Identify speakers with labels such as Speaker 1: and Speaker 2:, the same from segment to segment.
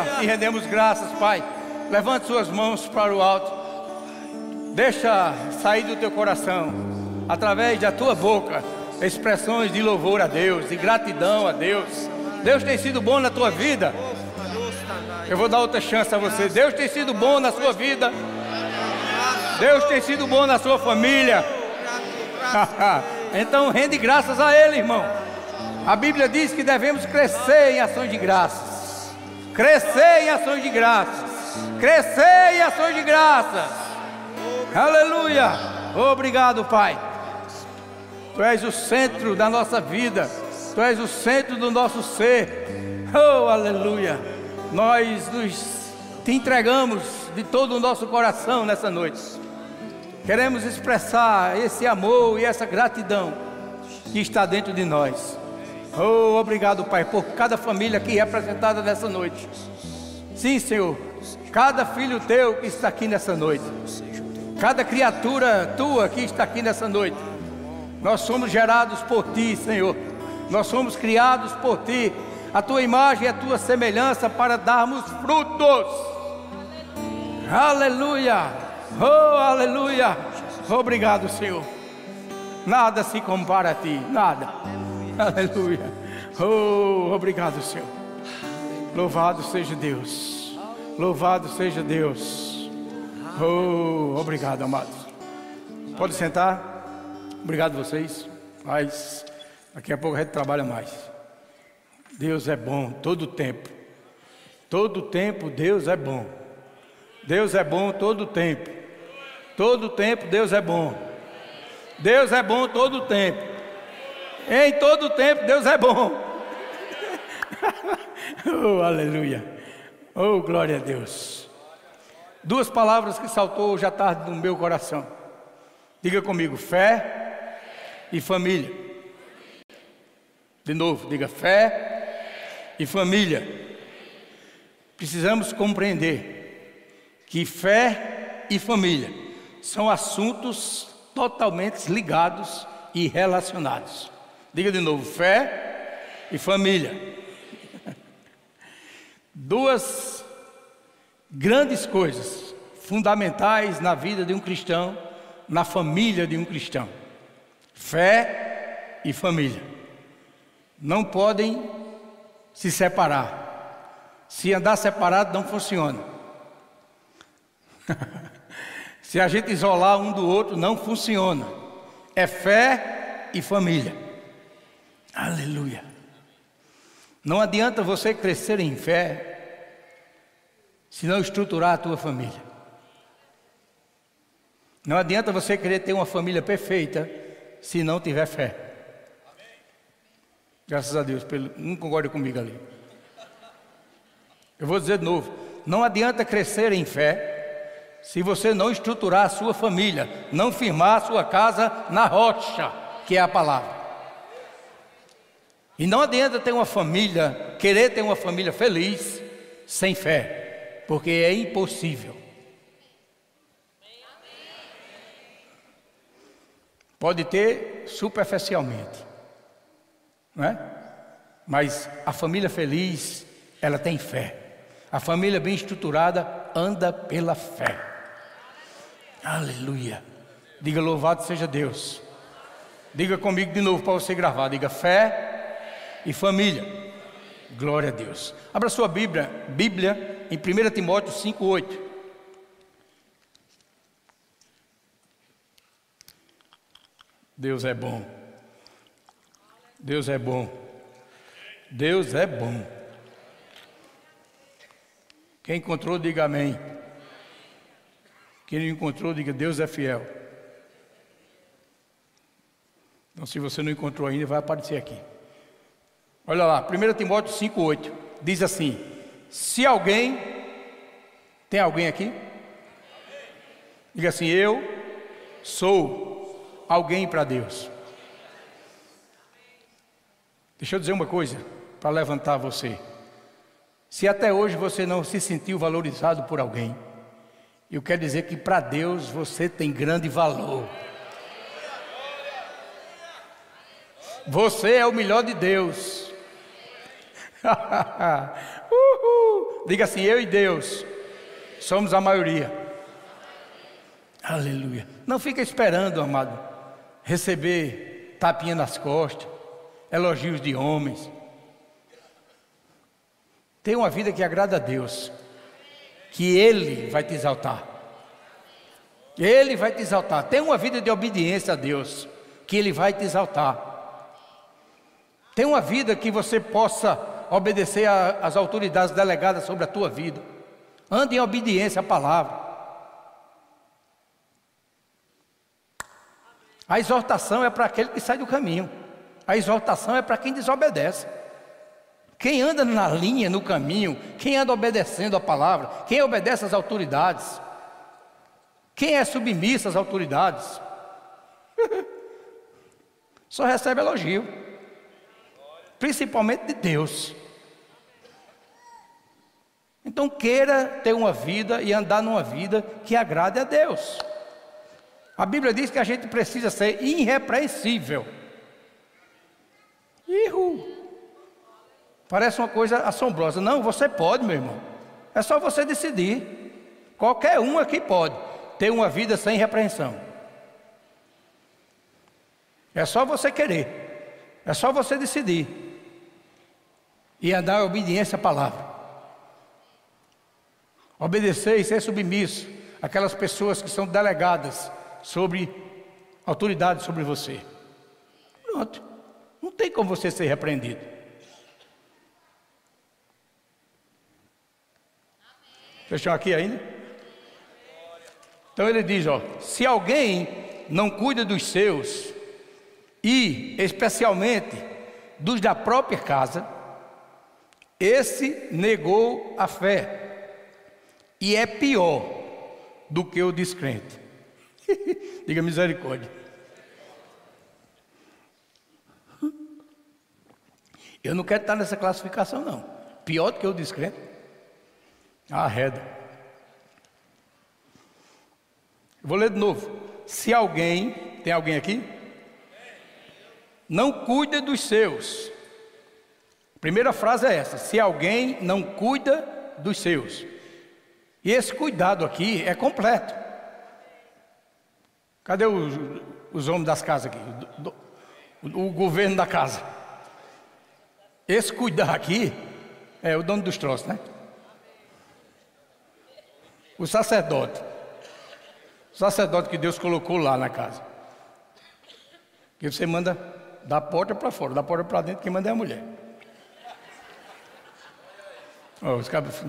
Speaker 1: Aleluia. E rendemos graças, Pai. Levante suas mãos para o alto. Deixa sair do teu coração, através da tua boca, expressões de louvor a Deus, de gratidão a Deus. Deus tem sido bom na tua vida. Eu vou dar outra chance a você. Deus tem sido bom na sua vida. Deus tem sido bom na sua família. então rende graças a Ele, irmão. A Bíblia diz que devemos crescer em ações de graças. Crescer em ações de graças. Crescer em ações de graças. Aleluia. Obrigado, Pai. Tu és o centro da nossa vida. Tu és o centro do nosso ser. Oh, aleluia. Nós nos te entregamos de todo o nosso coração nessa noite. Queremos expressar esse amor e essa gratidão que está dentro de nós. Oh, obrigado, Pai, por cada família aqui representada nessa noite. Sim, Senhor, cada filho teu que está aqui nessa noite, cada criatura tua que está aqui nessa noite. Nós somos gerados por ti, Senhor. Nós somos criados por ti, a tua imagem e a tua semelhança para darmos frutos. Aleluia! Oh, aleluia! Obrigado, Senhor. Nada se compara a ti, nada. Aleluia. Oh, obrigado, Senhor. Louvado seja Deus. Louvado seja Deus. Oh, obrigado, amados. Pode sentar. Obrigado vocês. Mas daqui a pouco a gente trabalha mais. Deus é bom todo o tempo. Todo o tempo Deus é bom. Deus é bom todo o tempo. Todo o tempo Deus é bom. Deus é bom todo o tempo. Em todo tempo Deus é bom. oh, aleluia. Oh, glória a Deus. Duas palavras que saltou hoje à tarde no meu coração. Diga comigo, fé e família. De novo, diga fé e família. Precisamos compreender que fé e família são assuntos totalmente ligados e relacionados. Diga de novo: fé e família. Duas grandes coisas fundamentais na vida de um cristão, na família de um cristão: fé e família. Não podem se separar. Se andar separado, não funciona. Se a gente isolar um do outro, não funciona. É fé e família. Aleluia. Não adianta você crescer em fé se não estruturar a tua família. Não adianta você querer ter uma família perfeita se não tiver fé. Graças a Deus, pelo, não concorda comigo ali. Eu vou dizer de novo: não adianta crescer em fé se você não estruturar a sua família, não firmar a sua casa na rocha, que é a palavra. E não adianta ter uma família, querer ter uma família feliz, sem fé, porque é impossível. Pode ter superficialmente, não é? Mas a família feliz, ela tem fé. A família bem estruturada anda pela fé. Aleluia. Diga louvado seja Deus. Diga comigo de novo para você gravar. Diga fé e família. Glória a Deus. Abra sua Bíblia, Bíblia em 1 Timóteo 5:8. Deus é bom. Deus é bom. Deus é bom. Quem encontrou, diga amém. Quem não encontrou, diga: Deus é fiel. Então, se você não encontrou ainda, vai aparecer aqui. Olha lá, 1 Timóteo 5,8 diz assim: Se alguém, tem alguém aqui? Diga assim: Eu sou alguém para Deus. Deixa eu dizer uma coisa para levantar você. Se até hoje você não se sentiu valorizado por alguém, eu quero dizer que para Deus você tem grande valor. Você é o melhor de Deus. Diga assim: eu e Deus somos a maioria. Aleluia. Não fica esperando, amado, receber tapinha nas costas, elogios de homens. Tenha uma vida que agrada a Deus, que Ele vai te exaltar. Ele vai te exaltar. Tenha uma vida de obediência a Deus, que Ele vai te exaltar. Tenha uma vida que você possa obedecer às autoridades delegadas sobre a tua vida. Ande em obediência à palavra. A exortação é para aquele que sai do caminho. A exortação é para quem desobedece. Quem anda na linha, no caminho, quem anda obedecendo a palavra, quem obedece às autoridades, quem é submisso às autoridades, só recebe elogio, principalmente de Deus. Então queira ter uma vida e andar numa vida que agrade a Deus. A Bíblia diz que a gente precisa ser irrepreensível. Ihu. Parece uma coisa assombrosa. Não, você pode, meu irmão. É só você decidir. Qualquer um aqui pode ter uma vida sem repreensão. É só você querer. É só você decidir. E andar em obediência à palavra. Obedecer e ser submisso àquelas pessoas que são delegadas sobre autoridade sobre você. Pronto. Não tem como você ser repreendido. Fechou aqui ainda? Então ele diz: ó, se alguém não cuida dos seus, e especialmente dos da própria casa, esse negou a fé, e é pior do que o descrente. Diga misericórdia. Eu não quero estar nessa classificação, não. Pior do que o descrente. Arreda. Vou ler de novo. Se alguém, tem alguém aqui? Não cuida dos seus. Primeira frase é essa: se alguém não cuida dos seus. E esse cuidado aqui é completo. Cadê os, os homens das casas aqui? O, o, o governo da casa. Esse cuidar aqui é o dono dos troços, né? O sacerdote. O sacerdote que Deus colocou lá na casa. Que você manda da porta para fora, da porta para dentro, quem manda é a mulher. Oh, os cabos,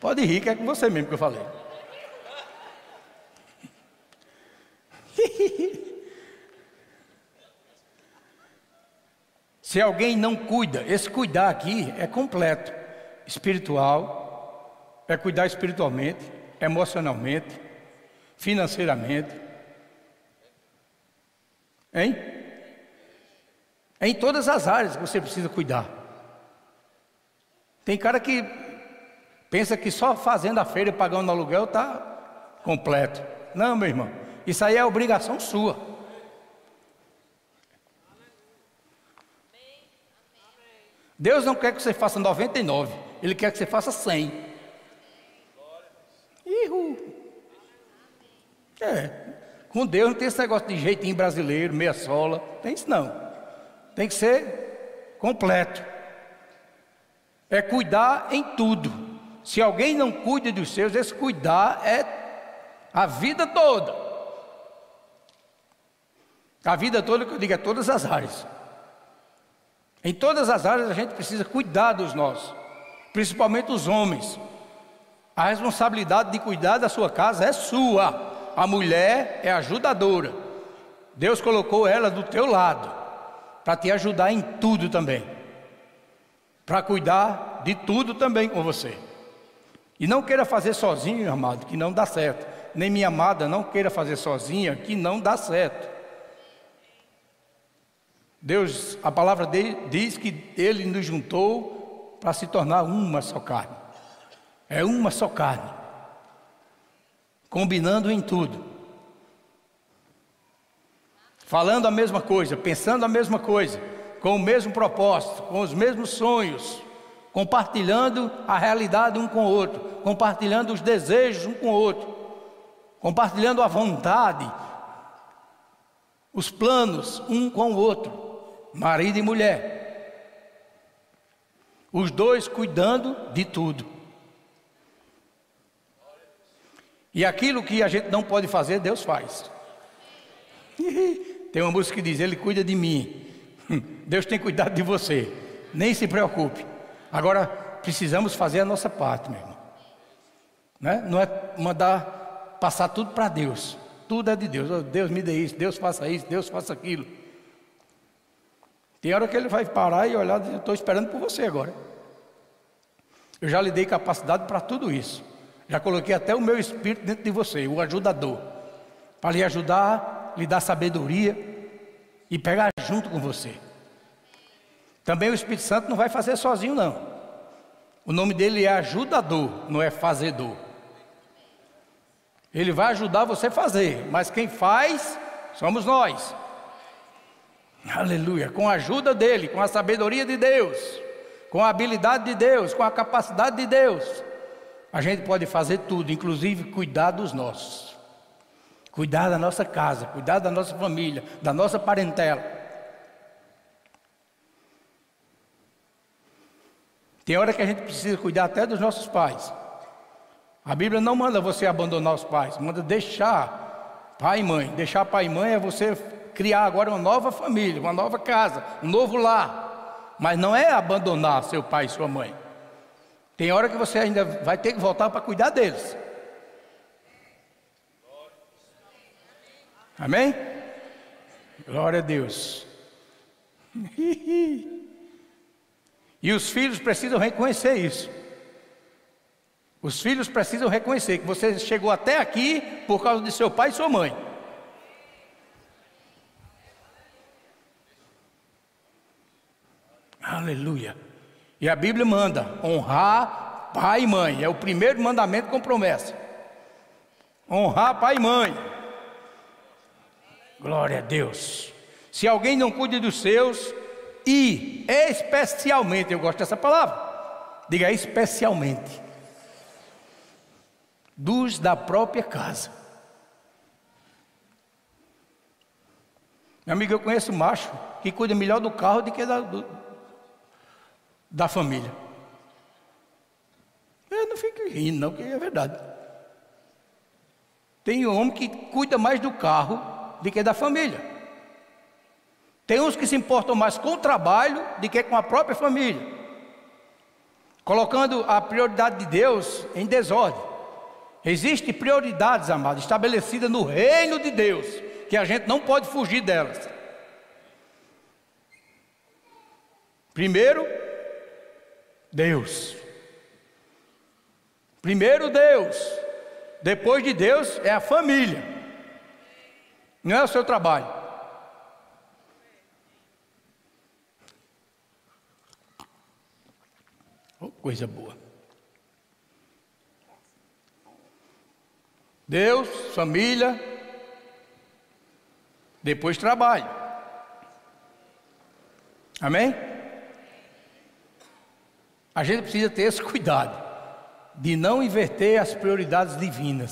Speaker 1: pode rir, que é com você mesmo que eu falei. Se alguém não cuida, esse cuidar aqui é completo: espiritual, é cuidar espiritualmente, emocionalmente, financeiramente. Hein? É em todas as áreas que você precisa cuidar. Tem cara que pensa que só fazendo a feira e pagando aluguel está completo. Não, meu irmão. Isso aí é obrigação sua. Deus não quer que você faça 99, Ele quer que você faça 100. Ihu. É, com Deus não tem esse negócio de jeitinho brasileiro, meia sola, tem isso não. Tem que ser completo. É cuidar em tudo. Se alguém não cuida dos seus, esse cuidar é a vida toda. A vida toda, que eu digo, é todas as áreas. Em todas as áreas a gente precisa cuidar dos nossos, principalmente os homens. A responsabilidade de cuidar da sua casa é sua. A mulher é ajudadora. Deus colocou ela do teu lado para te ajudar em tudo também. Para cuidar de tudo também com você. E não queira fazer sozinho, amado, que não dá certo. Nem minha amada, não queira fazer sozinha, que não dá certo. Deus, a palavra dele diz que ele nos juntou para se tornar uma só carne. É uma só carne. Combinando em tudo. Falando a mesma coisa, pensando a mesma coisa, com o mesmo propósito, com os mesmos sonhos, compartilhando a realidade um com o outro, compartilhando os desejos um com o outro, compartilhando a vontade, os planos um com o outro, marido e mulher. Os dois cuidando de tudo. E aquilo que a gente não pode fazer, Deus faz. Tem uma música que diz: Ele cuida de mim. Deus tem cuidado de você. Nem se preocupe. Agora, precisamos fazer a nossa parte, meu irmão. Né? Não é mandar passar tudo para Deus. Tudo é de Deus. Oh, Deus me dê isso, Deus faça isso, Deus faça aquilo. Tem hora que ele vai parar e olhar, eu estou esperando por você agora. Eu já lhe dei capacidade para tudo isso. Já coloquei até o meu espírito dentro de você, o ajudador, para lhe ajudar, lhe dar sabedoria e pegar junto com você. Também o Espírito Santo não vai fazer sozinho, não. O nome dele é ajudador, não é fazedor. Ele vai ajudar você a fazer, mas quem faz somos nós. Aleluia. Com a ajuda dele, com a sabedoria de Deus, com a habilidade de Deus, com a capacidade de Deus, a gente pode fazer tudo, inclusive cuidar dos nossos, cuidar da nossa casa, cuidar da nossa família, da nossa parentela. Tem hora que a gente precisa cuidar até dos nossos pais. A Bíblia não manda você abandonar os pais, manda deixar pai e mãe. Deixar pai e mãe é você criar agora uma nova família, uma nova casa, um novo lar. Mas não é abandonar seu pai e sua mãe. Tem hora que você ainda vai ter que voltar para cuidar deles. Amém? Glória a Deus. e os filhos precisam reconhecer isso. Os filhos precisam reconhecer que você chegou até aqui por causa de seu pai e sua mãe. Aleluia. E a Bíblia manda honrar pai e mãe. É o primeiro mandamento com promessa. Honrar pai e mãe. Glória a Deus. Se alguém não cuide dos seus, e especialmente, eu gosto dessa palavra, diga especialmente, dos da própria casa. Meu amigo, eu conheço macho que cuida melhor do carro do que da, do, da família. Eu não fico rindo, não, que é verdade. Tem um homem que cuida mais do carro do que da família. Tem uns que se importam mais com o trabalho do que com a própria família. Colocando a prioridade de Deus em desordem. Existem prioridades, amados, estabelecidas no reino de Deus, que a gente não pode fugir delas. Primeiro, Deus. Primeiro Deus, depois de Deus é a família, não é o seu trabalho. Coisa boa. Deus, família, depois trabalho. Amém? A gente precisa ter esse cuidado de não inverter as prioridades divinas,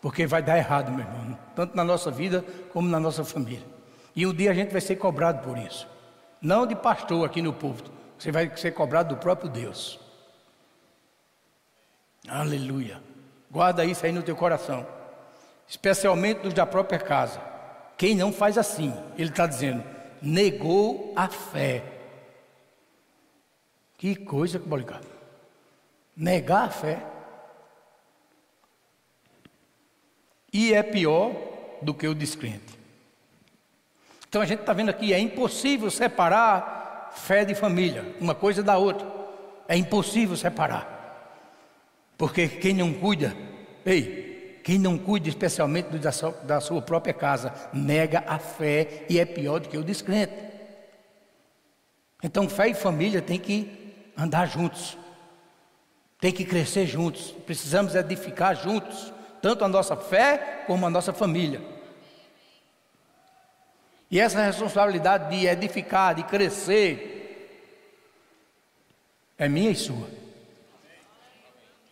Speaker 1: porque vai dar errado, meu irmão, tanto na nossa vida como na nossa família. E um dia a gente vai ser cobrado por isso, não de pastor aqui no púlpito, você vai ser cobrado do próprio Deus. Aleluia. Guarda isso aí no teu coração, especialmente dos da própria casa. Quem não faz assim, ele está dizendo, negou a fé. Que coisa complicada. Negar a fé. E é pior do que o descrente. Então a gente está vendo aqui, é impossível separar fé de família, uma coisa da outra. É impossível separar. Porque quem não cuida, ei, quem não cuida especialmente da sua, da sua própria casa, nega a fé e é pior do que o descrente. Então fé e família tem que andar juntos, tem que crescer juntos, precisamos edificar juntos, tanto a nossa fé como a nossa família. E essa responsabilidade de edificar, de crescer, É minha e sua.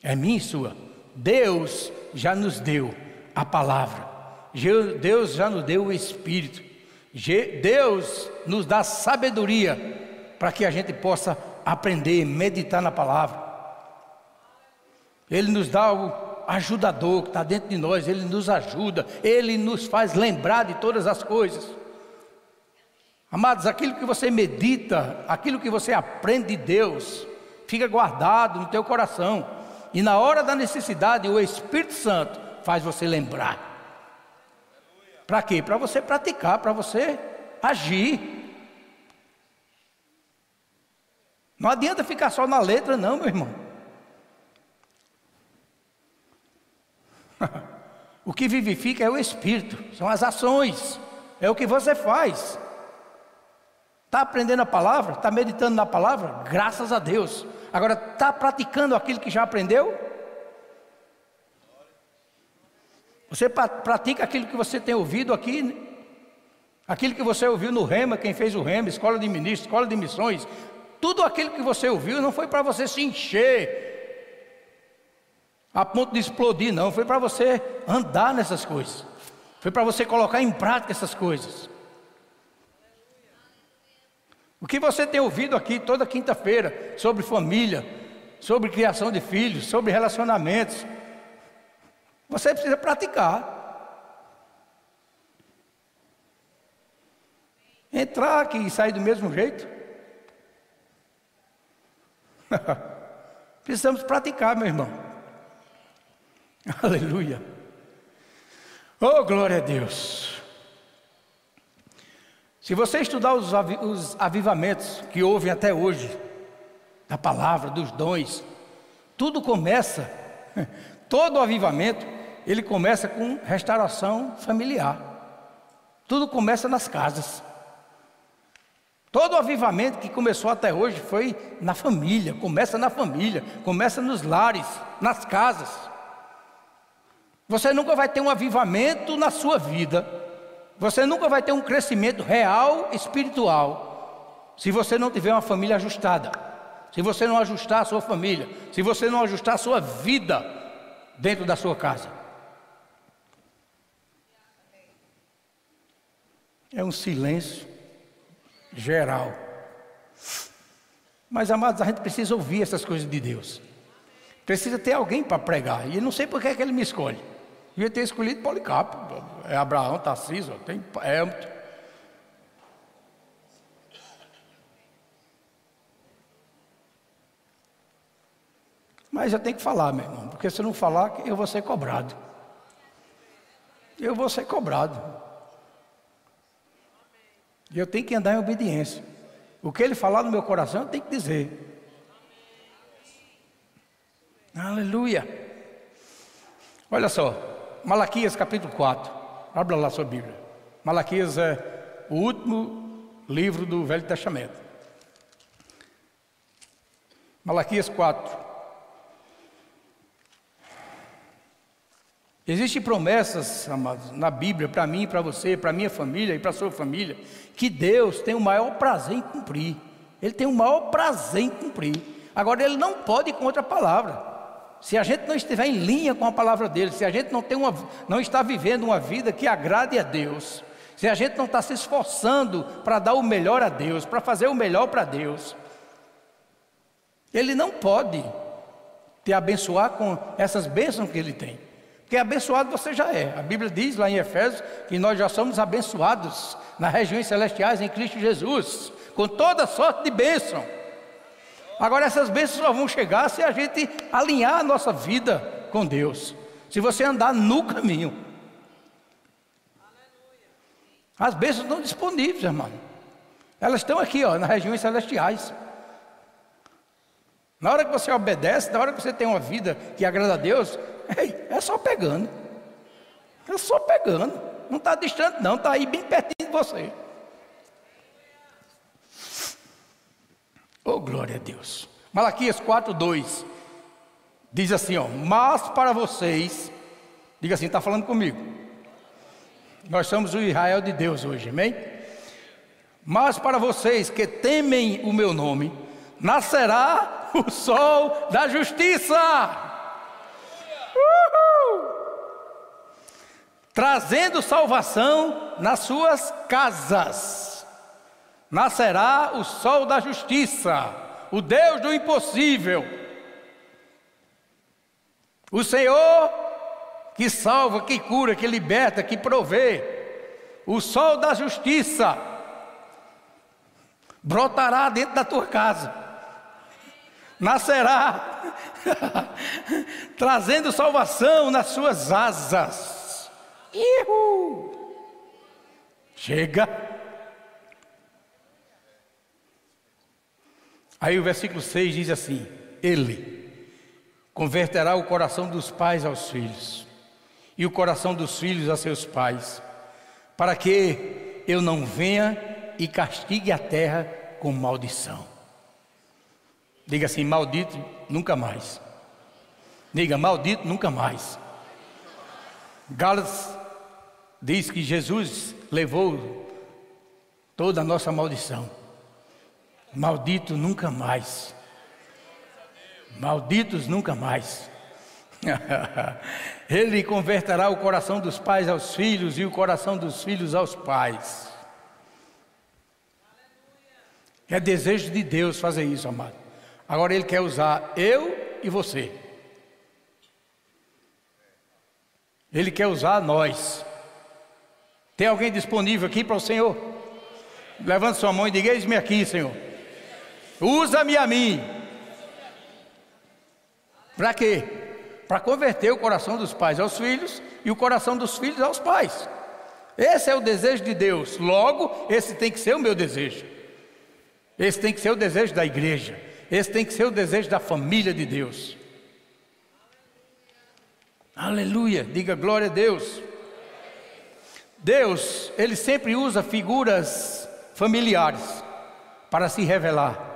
Speaker 1: É minha e sua. Deus já nos deu a palavra. Deus já nos deu o Espírito. Deus nos dá sabedoria para que a gente possa aprender, meditar na palavra. Ele nos dá o ajudador que está dentro de nós, ele nos ajuda, ele nos faz lembrar de todas as coisas. Amados, aquilo que você medita, aquilo que você aprende de Deus, fica guardado no teu coração. E na hora da necessidade, o Espírito Santo faz você lembrar. Para quê? Para você praticar, para você agir. Não adianta ficar só na letra, não, meu irmão. o que vivifica é o Espírito, são as ações, é o que você faz. Está aprendendo a palavra? Está meditando na palavra? Graças a Deus. Agora, está praticando aquilo que já aprendeu? Você pratica aquilo que você tem ouvido aqui? Aquilo que você ouviu no Rema, quem fez o Rema, escola de ministros, escola de missões, tudo aquilo que você ouviu não foi para você se encher a ponto de explodir, não, foi para você andar nessas coisas, foi para você colocar em prática essas coisas. O que você tem ouvido aqui toda quinta-feira sobre família, sobre criação de filhos, sobre relacionamentos, você precisa praticar. Entrar aqui e sair do mesmo jeito. Precisamos praticar, meu irmão. Aleluia. Oh, glória a Deus. Se você estudar os, os avivamentos que houve até hoje, da palavra, dos dons, tudo começa, todo avivamento, ele começa com restauração familiar. Tudo começa nas casas. Todo avivamento que começou até hoje foi na família, começa na família, começa nos lares, nas casas. Você nunca vai ter um avivamento na sua vida, você nunca vai ter um crescimento real espiritual, se você não tiver uma família ajustada, se você não ajustar a sua família, se você não ajustar a sua vida dentro da sua casa. É um silêncio geral. Mas, amados, a gente precisa ouvir essas coisas de Deus. Precisa ter alguém para pregar. E eu não sei por que, é que ele me escolhe. Devia ter escolhido Policarpo. É Abraão, Tarcísio, tem é, Mas eu tenho que falar, meu irmão, porque se não falar, eu vou ser cobrado. Eu vou ser cobrado. E eu tenho que andar em obediência. O que ele falar no meu coração, eu tenho que dizer. Aleluia. Olha só, Malaquias capítulo 4. Abra lá sua Bíblia. Malaquias é o último livro do Velho Testamento. Malaquias 4. Existem promessas, amados, na Bíblia, para mim, para você, para minha família e para sua família, que Deus tem o maior prazer em cumprir. Ele tem o maior prazer em cumprir. Agora, Ele não pode ir contra a palavra. Se a gente não estiver em linha com a palavra dele, se a gente não, tem uma, não está vivendo uma vida que agrade a Deus, se a gente não está se esforçando para dar o melhor a Deus, para fazer o melhor para Deus, Ele não pode te abençoar com essas bênçãos que Ele tem. Porque abençoado você já é. A Bíblia diz lá em Efésios que nós já somos abençoados nas regiões celestiais em Cristo Jesus, com toda sorte de bênção. Agora essas bênçãos só vão chegar se a gente alinhar a nossa vida com Deus. Se você andar no caminho. As bênçãos estão disponíveis, irmão. Elas estão aqui, ó, nas regiões celestiais. Na hora que você obedece, na hora que você tem uma vida que agrada a Deus, é só pegando. É só pegando. Não está distante, não, está aí bem pertinho de você. Oh, glória a Deus. Malaquias 4, 2. Diz assim, ó, mas para vocês, diga assim, está falando comigo. Nós somos o Israel de Deus hoje, amém? Mas para vocês que temem o meu nome, nascerá o sol da justiça. Uhul! Trazendo salvação nas suas casas. Nascerá o sol da justiça, o Deus do impossível. O Senhor que salva, que cura, que liberta, que provê. O sol da justiça brotará dentro da tua casa, nascerá, trazendo salvação nas suas asas. Ihu! Chega. Aí o versículo 6 diz assim: Ele converterá o coração dos pais aos filhos, e o coração dos filhos a seus pais, para que eu não venha e castigue a terra com maldição. Diga assim: maldito nunca mais. Diga: maldito nunca mais. Gálatas diz que Jesus levou toda a nossa maldição. Maldito nunca mais. Malditos nunca mais. Ele converterá o coração dos pais aos filhos e o coração dos filhos aos pais. É desejo de Deus fazer isso, amado. Agora Ele quer usar eu e você. Ele quer usar nós. Tem alguém disponível aqui para o Senhor? Levante sua mão e diga: Eis-me aqui, Senhor. Usa-me a mim. Para quê? Para converter o coração dos pais aos filhos e o coração dos filhos aos pais. Esse é o desejo de Deus. Logo, esse tem que ser o meu desejo. Esse tem que ser o desejo da igreja. Esse tem que ser o desejo da família de Deus. Aleluia. Diga glória a Deus. Deus, ele sempre usa figuras familiares para se revelar.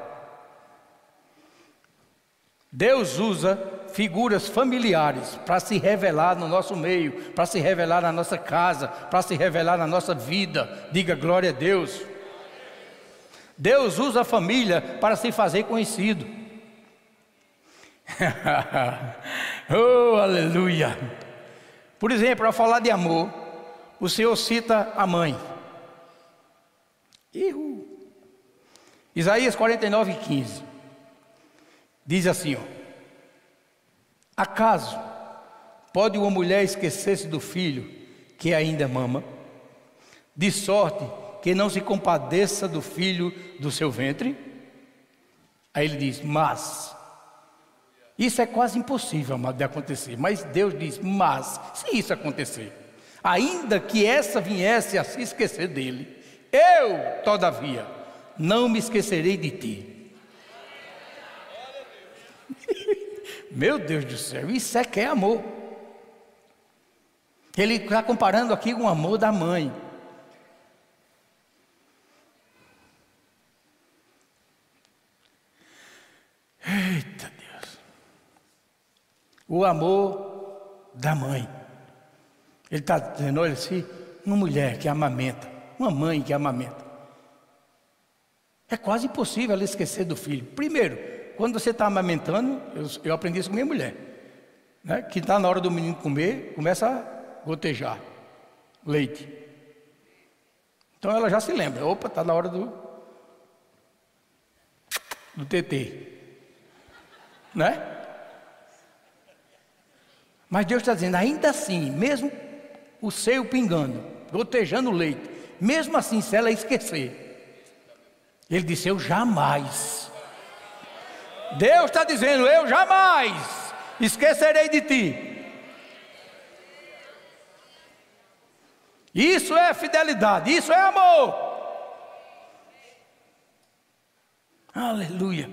Speaker 1: Deus usa figuras familiares para se revelar no nosso meio, para se revelar na nossa casa, para se revelar na nossa vida. Diga glória a Deus. Deus usa a família para se fazer conhecido. oh, aleluia! Por exemplo, ao falar de amor, o Senhor cita a mãe. Ihu. Isaías 49, 15. Diz assim: ó, Acaso pode uma mulher esquecer-se do filho que ainda mama, de sorte que não se compadeça do filho do seu ventre? Aí ele diz: Mas. Isso é quase impossível, amado, de acontecer. Mas Deus diz: Mas, se isso acontecer, ainda que essa viesse a se esquecer dele, eu, todavia, não me esquecerei de ti. Meu Deus do céu, isso é que é amor. Ele está comparando aqui com o amor da mãe. Eita Deus. O amor da mãe. Ele está dizendo, olha assim, uma mulher que amamenta, uma mãe que amamenta. É quase impossível ela esquecer do filho. Primeiro, quando você está amamentando, eu, eu, aprendi isso com minha mulher, né? que está na hora do menino comer, começa a gotejar leite. Então ela já se lembra, opa, está na hora do, do TT né? Mas Deus está dizendo, ainda assim, mesmo o seio pingando, gotejando leite, mesmo assim, se ela esquecer, Ele disse: Eu jamais. Deus está dizendo: Eu jamais esquecerei de ti. Isso é fidelidade, isso é amor. Aleluia.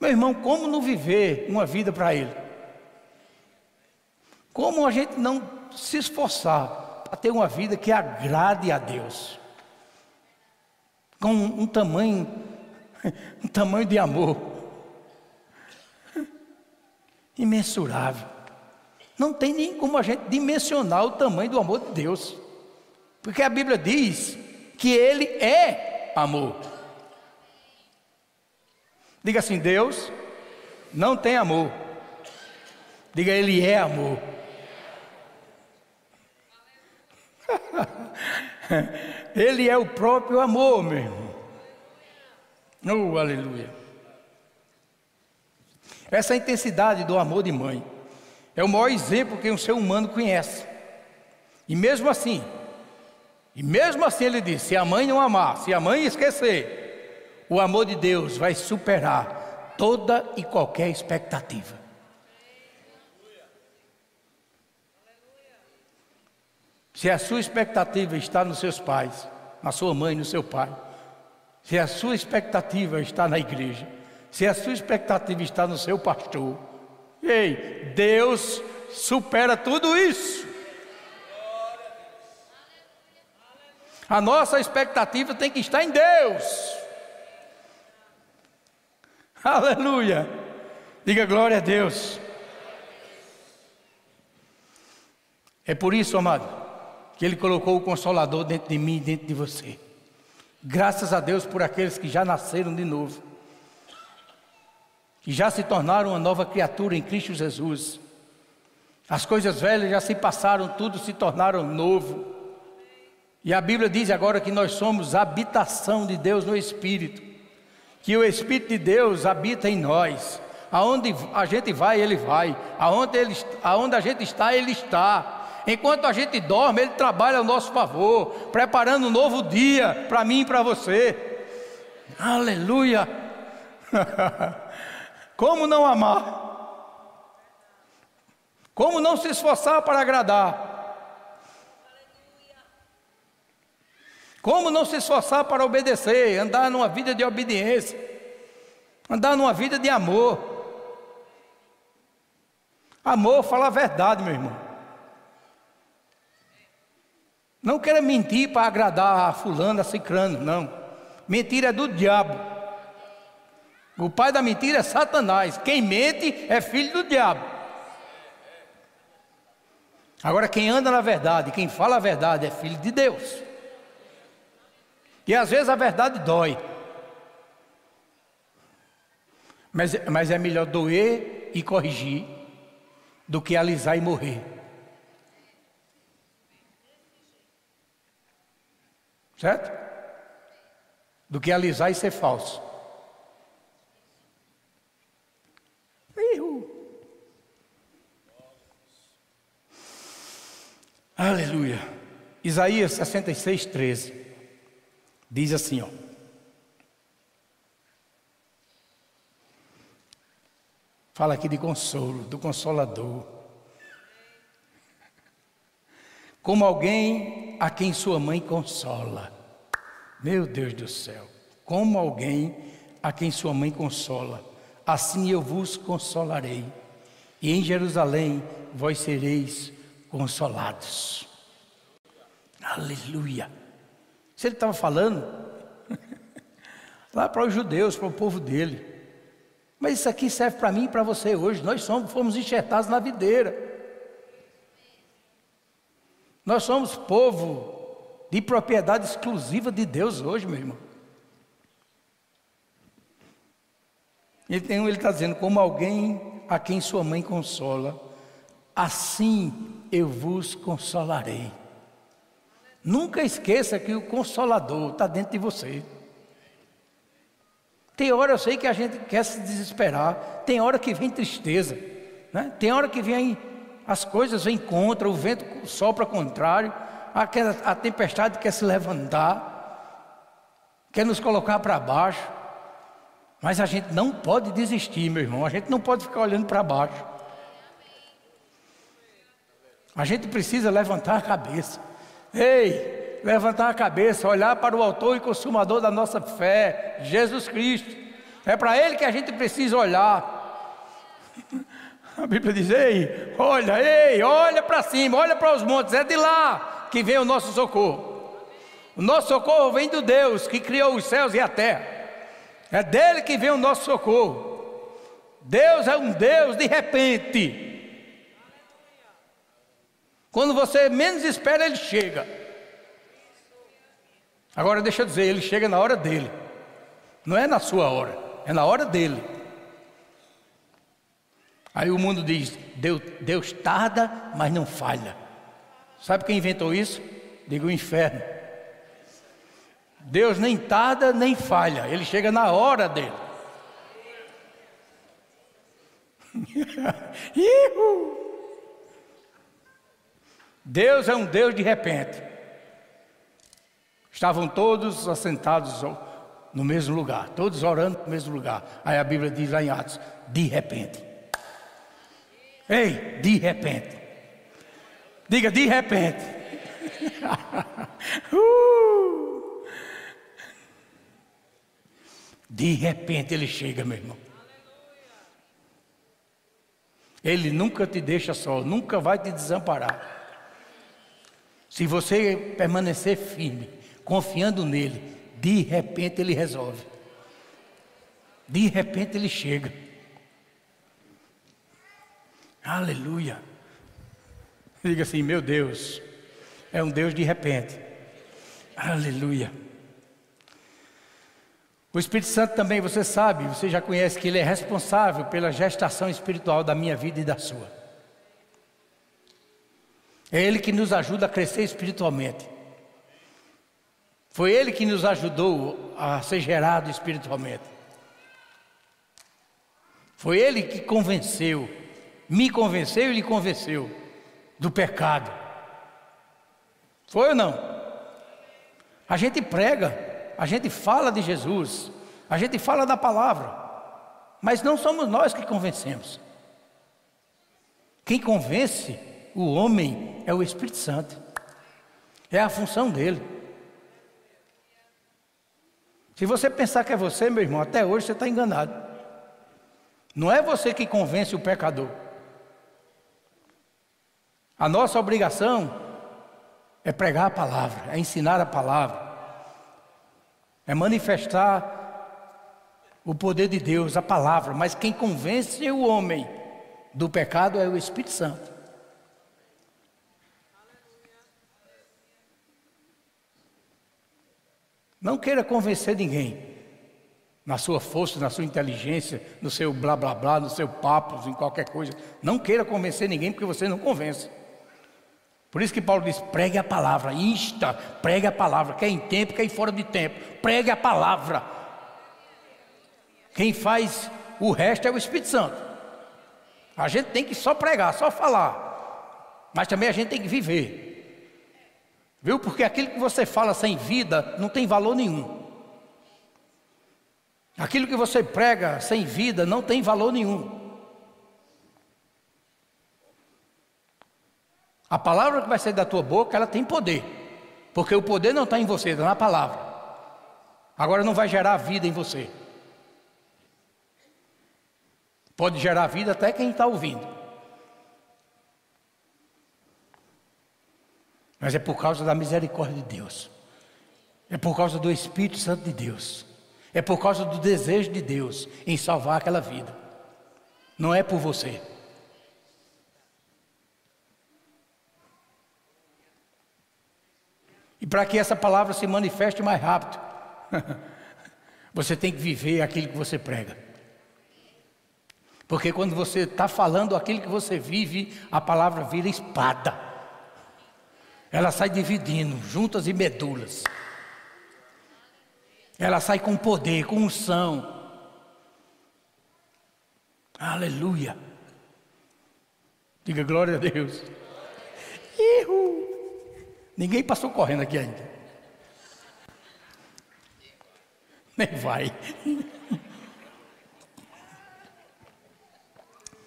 Speaker 1: Meu irmão, como não viver uma vida para Ele? Como a gente não se esforçar para ter uma vida que agrade a Deus? Com um tamanho, um tamanho de amor imensurável. Não tem nem como a gente dimensionar o tamanho do amor de Deus. Porque a Bíblia diz que Ele é amor. Diga assim: Deus não tem amor. Diga, Ele é amor. Ele é o próprio amor, meu irmão. Oh, aleluia. Essa intensidade do amor de mãe é o maior exemplo que um ser humano conhece. E mesmo assim, e mesmo assim ele diz: se a mãe não amar, se a mãe esquecer, o amor de Deus vai superar toda e qualquer expectativa. Se a sua expectativa está nos seus pais, na sua mãe, no seu pai, se a sua expectativa está na igreja, se a sua expectativa está no seu pastor, ei, Deus supera tudo isso. A nossa expectativa tem que estar em Deus. Aleluia. Diga glória a Deus. É por isso, amado, que Ele colocou o Consolador dentro de mim e dentro de você. Graças a Deus por aqueles que já nasceram de novo, que já se tornaram uma nova criatura em Cristo Jesus. As coisas velhas já se passaram, tudo se tornaram novo. E a Bíblia diz agora que nós somos habitação de Deus no Espírito, que o Espírito de Deus habita em nós. Aonde a gente vai, Ele vai. Aonde, ele, aonde a gente está, Ele está. Enquanto a gente dorme, Ele trabalha ao nosso favor, preparando um novo dia para mim e para você. Aleluia! Como não amar? Como não se esforçar para agradar? Como não se esforçar para obedecer, andar numa vida de obediência, andar numa vida de amor? Amor fala a verdade, meu irmão. Não queira mentir para agradar a fulano, a cicrano, não. Mentira é do diabo. O pai da mentira é Satanás. Quem mente é filho do diabo. Agora, quem anda na verdade, quem fala a verdade é filho de Deus. E às vezes a verdade dói. Mas, mas é melhor doer e corrigir do que alisar e morrer. Certo? Do que alisar e ser falso. Aleluia. Isaías 66, 13. Diz assim, ó. Fala aqui de consolo, do consolador. Como alguém a quem sua mãe consola. Meu Deus do céu. Como alguém a quem sua mãe consola. Assim eu vos consolarei. E em Jerusalém vós sereis consolados. Aleluia. Se ele estava falando lá para os judeus, para o povo dele. Mas isso aqui serve para mim e para você hoje. Nós somos, fomos enxertados na videira. Nós somos povo de propriedade exclusiva de Deus hoje, meu irmão. Ele está dizendo, como alguém a quem sua mãe consola, assim eu vos consolarei. Nunca esqueça que o consolador está dentro de você. Tem hora eu sei que a gente quer se desesperar, tem hora que vem tristeza, né? tem hora que vem as coisas vêm contra, o vento sopra contrário, a, a tempestade quer se levantar, quer nos colocar para baixo, mas a gente não pode desistir, meu irmão, a gente não pode ficar olhando para baixo. A gente precisa levantar a cabeça. Ei, levantar a cabeça, olhar para o autor e consumador da nossa fé, Jesus Cristo. É para Ele que a gente precisa olhar. A Bíblia diz: Ei, olha, ei, olha para cima, olha para os montes, é de lá que vem o nosso socorro. O nosso socorro vem do Deus que criou os céus e a terra. É dele que vem o nosso socorro. Deus é um Deus de repente. Quando você menos espera, ele chega. Agora deixa eu dizer, ele chega na hora dele. Não é na sua hora, é na hora dele. Aí o mundo diz: Deus, Deus tarda, mas não falha. Sabe quem inventou isso? Diga o inferno. Deus nem tarda nem falha, ele chega na hora dele. Deus é um Deus de repente. Estavam todos assentados no mesmo lugar, todos orando no mesmo lugar. Aí a Bíblia diz lá em Atos: de repente. Ei, de repente. Diga, de repente. uh! De repente ele chega, meu irmão. Ele nunca te deixa só, nunca vai te desamparar. Se você permanecer firme, confiando nele, de repente ele resolve. De repente ele chega. Aleluia. Diga assim: meu Deus, é um Deus de repente. Aleluia. O Espírito Santo também, você sabe, você já conhece que ele é responsável pela gestação espiritual da minha vida e da sua. É ele que nos ajuda a crescer espiritualmente. Foi ele que nos ajudou a ser gerado espiritualmente. Foi ele que convenceu, me convenceu e lhe convenceu do pecado. Foi ou não? A gente prega, a gente fala de Jesus, a gente fala da palavra, mas não somos nós que convencemos. Quem convence o homem é o Espírito Santo, é a função dele. Se você pensar que é você, meu irmão, até hoje você está enganado. Não é você que convence o pecador. A nossa obrigação é pregar a palavra, é ensinar a palavra, é manifestar o poder de Deus, a palavra. Mas quem convence o homem do pecado é o Espírito Santo. Não queira convencer ninguém. Na sua força, na sua inteligência, no seu blá blá blá, no seu papo, em qualquer coisa. Não queira convencer ninguém porque você não convence. Por isso que Paulo diz: pregue a palavra, insta, pregue a palavra, quer em tempo, quer em fora de tempo, pregue a palavra. Quem faz o resto é o Espírito Santo. A gente tem que só pregar, só falar, mas também a gente tem que viver. Viu? Porque aquilo que você fala sem vida não tem valor nenhum. Aquilo que você prega sem vida não tem valor nenhum. A palavra que vai sair da tua boca, ela tem poder. Porque o poder não está em você, está na palavra. Agora não vai gerar vida em você. Pode gerar vida até quem está ouvindo. Mas é por causa da misericórdia de Deus. É por causa do Espírito Santo de Deus. É por causa do desejo de Deus em salvar aquela vida. Não é por você. E para que essa palavra se manifeste mais rápido, você tem que viver aquilo que você prega. Porque quando você está falando aquilo que você vive, a palavra vira espada. Ela sai dividindo, juntas e medulas. Ela sai com poder, com unção. Aleluia. Diga glória a Deus. Ihu. Ninguém passou correndo aqui ainda. Nem vai.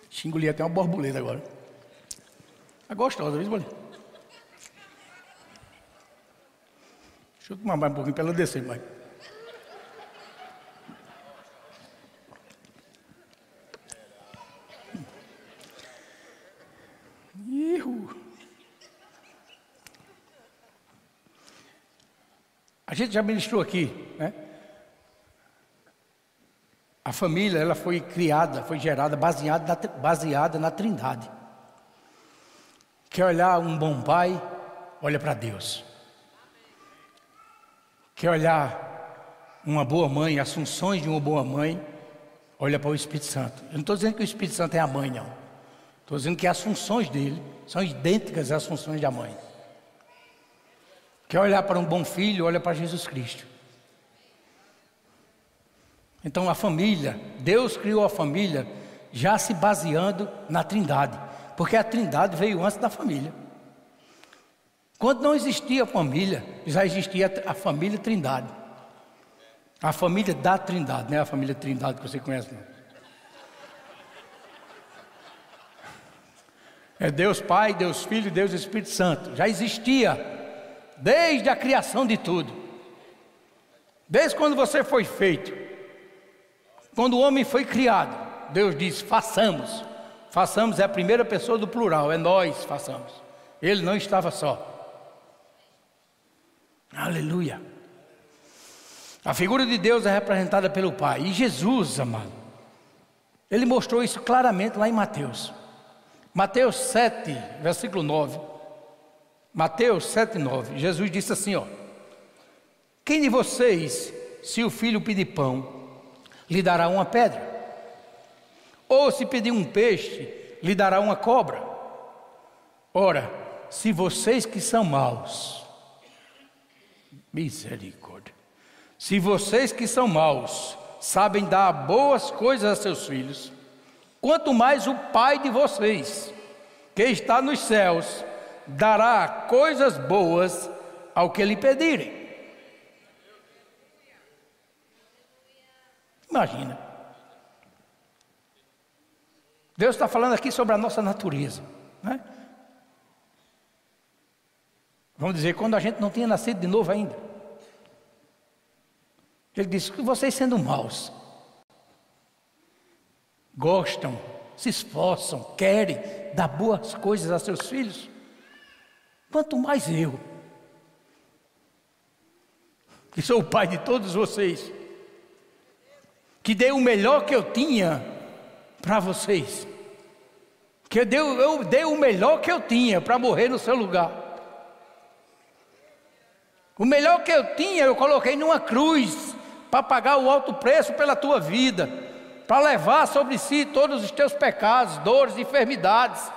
Speaker 1: Xingoli até uma borboleta agora. É gostosa, viu, boleta? Deixa eu tomar mais um pouquinho para ela descer mais. A gente já ministrou aqui, né? A família, ela foi criada, foi gerada baseada na, baseada na trindade. Quer olhar um bom pai, olha para Deus. Quer olhar uma boa mãe, as funções de uma boa mãe, olha para o Espírito Santo. Eu não estou dizendo que o Espírito Santo é a mãe, não. Estou dizendo que as funções dele são idênticas às funções da mãe. Quer olhar para um bom filho, olha para Jesus Cristo. Então a família, Deus criou a família já se baseando na Trindade, porque a Trindade veio antes da família. Quando não existia família, já existia a família Trindade. A família da Trindade, não é a família Trindade que você conhece, não. É Deus Pai, Deus Filho, Deus Espírito Santo. Já existia desde a criação de tudo. Desde quando você foi feito. Quando o homem foi criado, Deus disse: façamos. Façamos é a primeira pessoa do plural, é nós façamos. Ele não estava só. Aleluia. A figura de Deus é representada pelo Pai. E Jesus, amado, ele mostrou isso claramente lá em Mateus. Mateus 7, versículo 9. Mateus 7, 9. Jesus disse assim: ó. Quem de vocês, se o filho pedir pão, lhe dará uma pedra? Ou se pedir um peixe, lhe dará uma cobra? Ora, se vocês que são maus, misericórdia, se vocês que são maus sabem dar boas coisas a seus filhos, quanto mais o Pai de vocês, que está nos céus, dará coisas boas ao que lhe pedirem. Imagina. Deus está falando aqui sobre a nossa natureza. Né? Vamos dizer, quando a gente não tinha nascido de novo ainda. Ele disse que vocês sendo maus, gostam, se esforçam, querem dar boas coisas a seus filhos, quanto mais eu, que sou o pai de todos vocês, que dei o melhor que eu tinha para vocês, que eu dei, eu dei o melhor que eu tinha para morrer no seu lugar. O melhor que eu tinha eu coloquei numa cruz para pagar o alto preço pela tua vida, para levar sobre si todos os teus pecados, dores, enfermidades.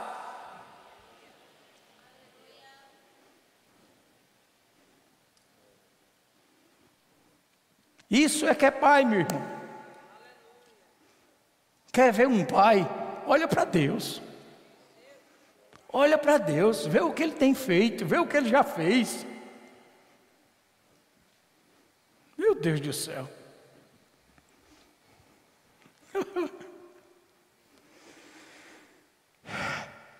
Speaker 1: Isso é que é pai, meu irmão. Quer ver um pai? Olha para Deus. Olha para Deus, vê o que ele tem feito, vê o que ele já fez. Meu Deus do céu.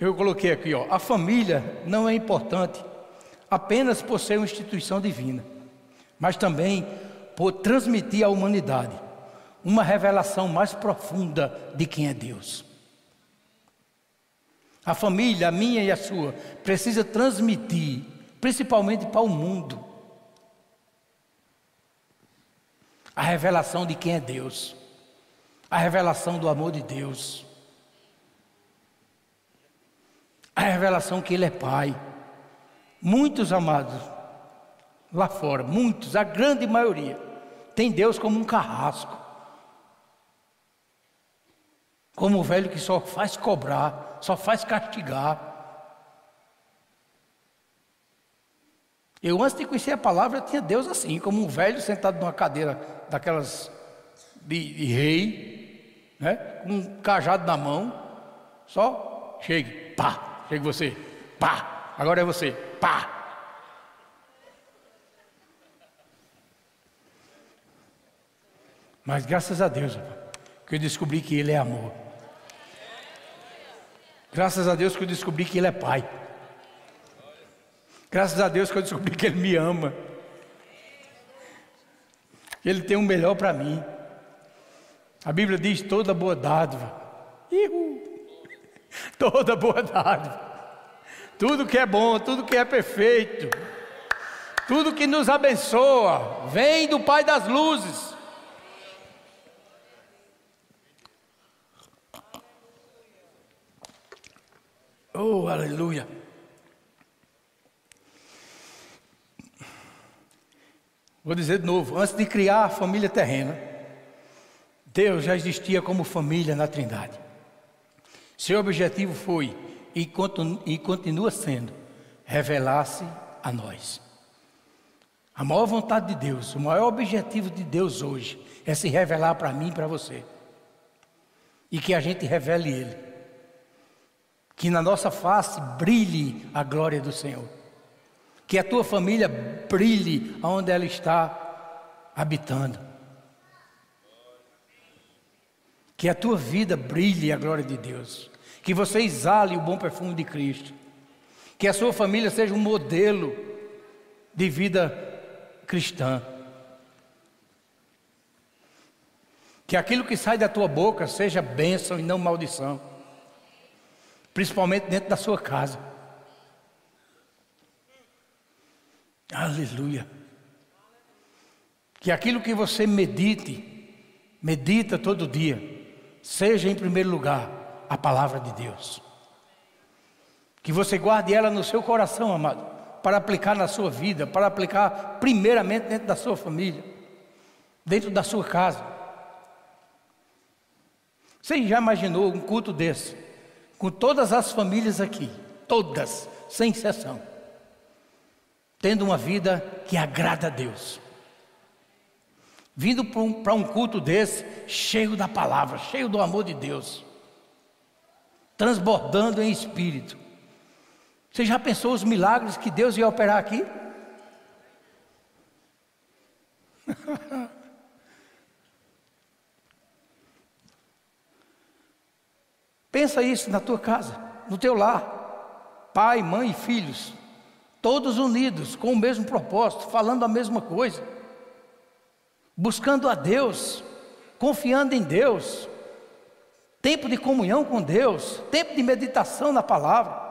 Speaker 1: Eu coloquei aqui, ó, a família não é importante apenas por ser uma instituição divina, mas também por transmitir à humanidade uma revelação mais profunda de quem é Deus. A família, a minha e a sua, precisa transmitir, principalmente para o mundo, a revelação de quem é Deus, a revelação do amor de Deus, a revelação que Ele é Pai. Muitos amados, lá fora, muitos, a grande maioria, tem Deus como um carrasco, como o velho que só faz cobrar, só faz castigar. Eu, antes de conhecer a palavra, tinha Deus assim, como um velho sentado numa cadeira daquelas de, de rei, né? com um cajado na mão, só chegue, pá, chegue você, pá, agora é você, pá, Mas graças a Deus, que eu descobri que Ele é amor. Graças a Deus que eu descobri que Ele é Pai. Graças a Deus que eu descobri que Ele me ama. Ele tem o melhor para mim. A Bíblia diz toda boa dádiva. Ihu. Toda boa dádiva. Tudo que é bom, tudo que é perfeito. Tudo que nos abençoa, vem do Pai das luzes Oh, aleluia. Vou dizer de novo: antes de criar a família terrena, Deus já existia como família na Trindade. Seu objetivo foi e continua sendo revelar-se a nós. A maior vontade de Deus, o maior objetivo de Deus hoje é se revelar para mim e para você. E que a gente revele Ele. Que na nossa face brilhe a glória do Senhor. Que a tua família brilhe onde ela está habitando. Que a tua vida brilhe a glória de Deus. Que você exale o bom perfume de Cristo. Que a sua família seja um modelo de vida cristã. Que aquilo que sai da tua boca seja bênção e não maldição, principalmente dentro da sua casa. Aleluia. Que aquilo que você medite, medita todo dia, seja em primeiro lugar a palavra de Deus. Que você guarde ela no seu coração, amado para aplicar na sua vida, para aplicar primeiramente dentro da sua família, dentro da sua casa. Você já imaginou um culto desse, com todas as famílias aqui, todas, sem exceção, tendo uma vida que agrada a Deus? Vindo para um, culto desse, cheio da palavra, cheio do amor de Deus, transbordando em espírito. Você já pensou os milagres que Deus ia operar aqui? Pensa isso na tua casa, no teu lar. Pai, mãe e filhos, todos unidos com o mesmo propósito, falando a mesma coisa, buscando a Deus, confiando em Deus. Tempo de comunhão com Deus, tempo de meditação na palavra.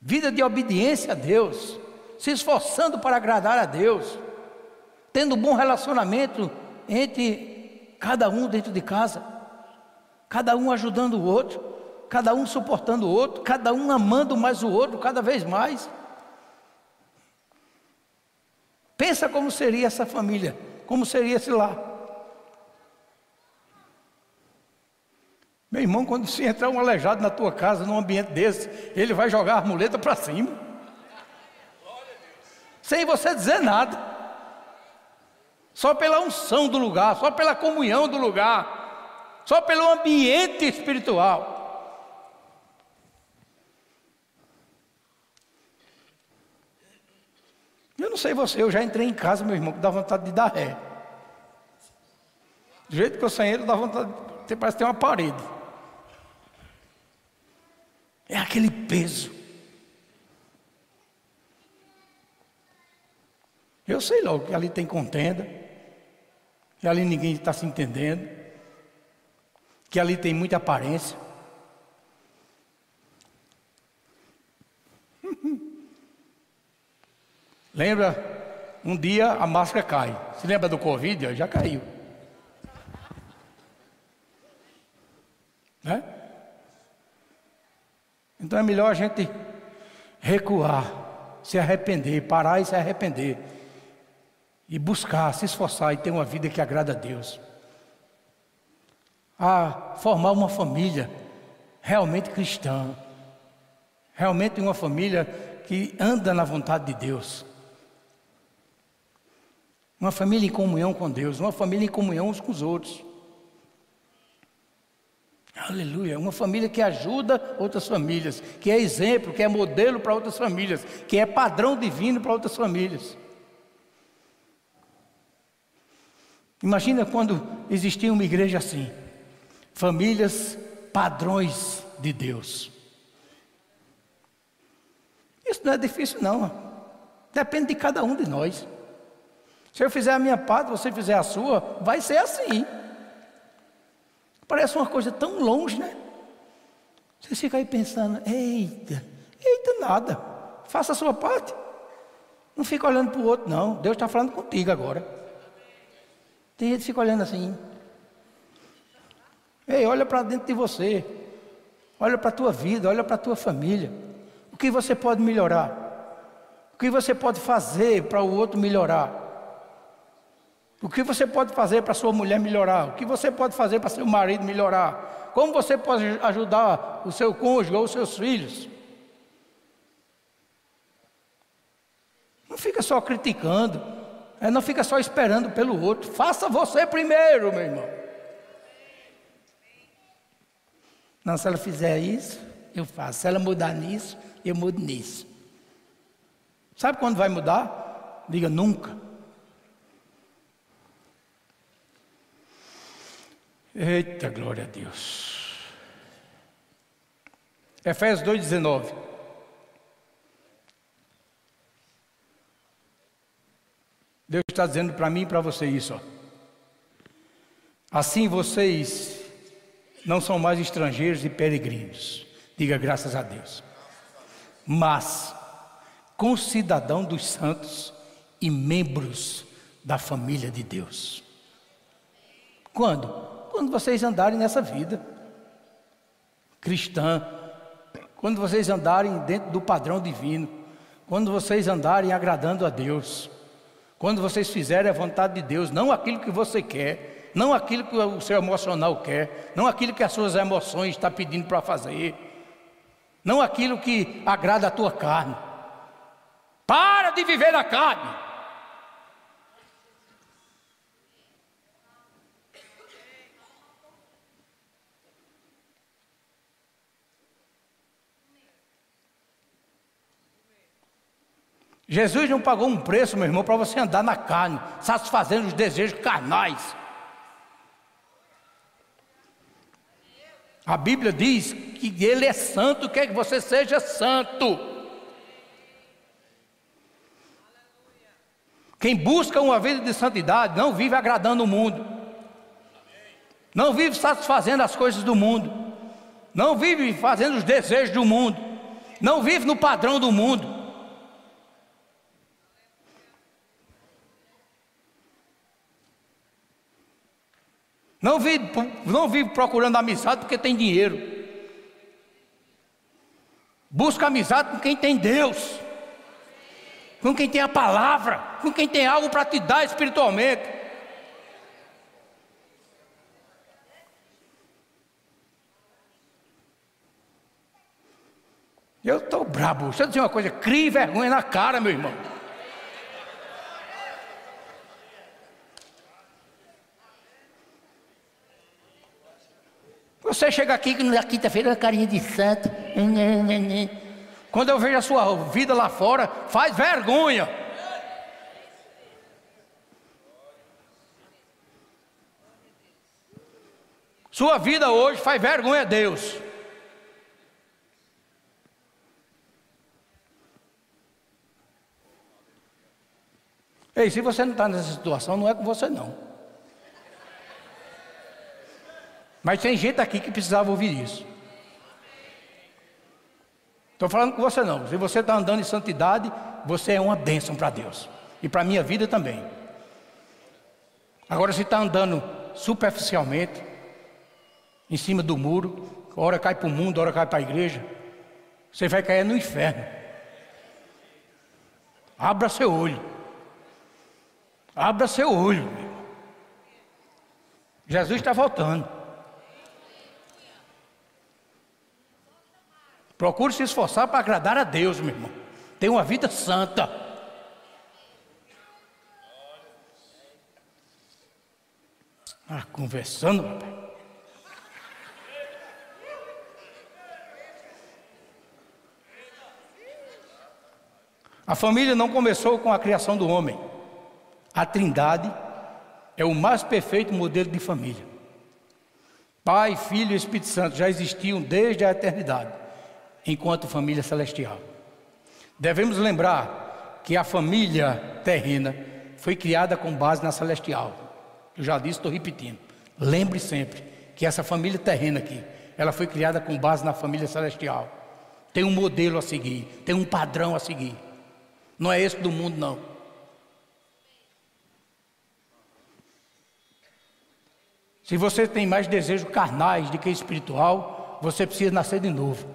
Speaker 1: vida de obediência a Deus, se esforçando para agradar a Deus, tendo um bom relacionamento entre cada um dentro de casa, cada um ajudando o outro, cada um suportando o outro, cada um amando mais o outro cada vez mais. Pensa como seria essa família, como seria esse lar. Meu irmão, quando se entrar um aleijado na tua casa, num ambiente desse, ele vai jogar a muleta para cima. Sem você dizer nada. Só pela unção do lugar, só pela comunhão do lugar, só pelo ambiente espiritual. Eu não sei você, eu já entrei em casa, meu irmão, que dá vontade de dar ré. Do jeito que eu saí, dá vontade, de, parece ter uma parede. É aquele peso. Eu sei logo que ali tem contenda, que ali ninguém está se entendendo, que ali tem muita aparência. Lembra? Um dia a máscara cai. Se lembra do Covid? Já caiu. Né? Então é melhor a gente recuar, se arrepender, parar e se arrepender. E buscar, se esforçar e ter uma vida que agrada a Deus. A formar uma família realmente cristã. Realmente uma família que anda na vontade de Deus. Uma família em comunhão com Deus, uma família em comunhão uns com os outros. Aleluia. Uma família que ajuda outras famílias, que é exemplo, que é modelo para outras famílias, que é padrão divino para outras famílias. Imagina quando existia uma igreja assim, famílias padrões de Deus. Isso não é difícil, não. Depende de cada um de nós. Se eu fizer a minha parte, você fizer a sua, vai ser assim. Parece uma coisa tão longe, né? Você fica aí pensando, eita, eita nada, faça a sua parte. Não fica olhando para o outro, não. Deus está falando contigo agora. Tem gente que fica olhando assim. Ei, olha para dentro de você. Olha para a tua vida, olha para a tua família. O que você pode melhorar? O que você pode fazer para o outro melhorar? O que você pode fazer para sua mulher melhorar? O que você pode fazer para seu marido melhorar? Como você pode ajudar o seu cônjuge ou os seus filhos? Não fica só criticando, é, não fica só esperando pelo outro. Faça você primeiro, meu irmão. Não, se ela fizer isso, eu faço. Se ela mudar nisso, eu mudo nisso. Sabe quando vai mudar? Diga nunca. Eita, glória a Deus. Efésios 2,19. Deus está dizendo para mim e para você isso. Ó. Assim vocês não são mais estrangeiros e peregrinos. Diga graças a Deus. Mas concidadão dos santos e membros da família de Deus. Quando? Quando vocês andarem nessa vida cristã, quando vocês andarem dentro do padrão divino, quando vocês andarem agradando a Deus, quando vocês fizerem a vontade de Deus, não aquilo que você quer, não aquilo que o seu emocional quer, não aquilo que as suas emoções estão pedindo para fazer, não aquilo que agrada a tua carne. Para de viver na carne. Jesus não pagou um preço, meu irmão, para você andar na carne, satisfazendo os desejos carnais. A Bíblia diz que Ele é santo, quer que você seja santo. Quem busca uma vida de santidade não vive agradando o mundo, não vive satisfazendo as coisas do mundo, não vive fazendo os desejos do mundo, não vive no padrão do mundo. Não vive, não vive procurando amizade porque tem dinheiro. Busca amizade com quem tem Deus com quem tem a palavra, com quem tem algo para te dar espiritualmente. Eu estou brabo. Deixa eu dizer uma coisa: crie vergonha na cara, meu irmão. Você chega aqui na quinta-feira, carinha de santo. Quando eu vejo a sua vida lá fora, faz vergonha. Sua vida hoje faz vergonha a Deus. Ei, se você não está nessa situação, não é com você não. Mas tem gente aqui que precisava ouvir isso. Estou falando com você não. Se você está andando em santidade, você é uma bênção para Deus. E para a minha vida também. Agora, se está andando superficialmente, em cima do muro, hora cai para o mundo, hora cai para a igreja, você vai cair no inferno. Abra seu olho. Abra seu olho. Jesus está voltando. Procure se esforçar para agradar a Deus, meu irmão. Tenha uma vida santa. Ah, conversando, papai. A família não começou com a criação do homem. A Trindade é o mais perfeito modelo de família. Pai, Filho e Espírito Santo já existiam desde a eternidade enquanto família celestial. Devemos lembrar que a família terrena foi criada com base na celestial. Eu já disse, estou repetindo. Lembre sempre que essa família terrena aqui, ela foi criada com base na família celestial. Tem um modelo a seguir, tem um padrão a seguir. Não é esse do mundo, não. Se você tem mais desejos carnais do que espiritual, você precisa nascer de novo.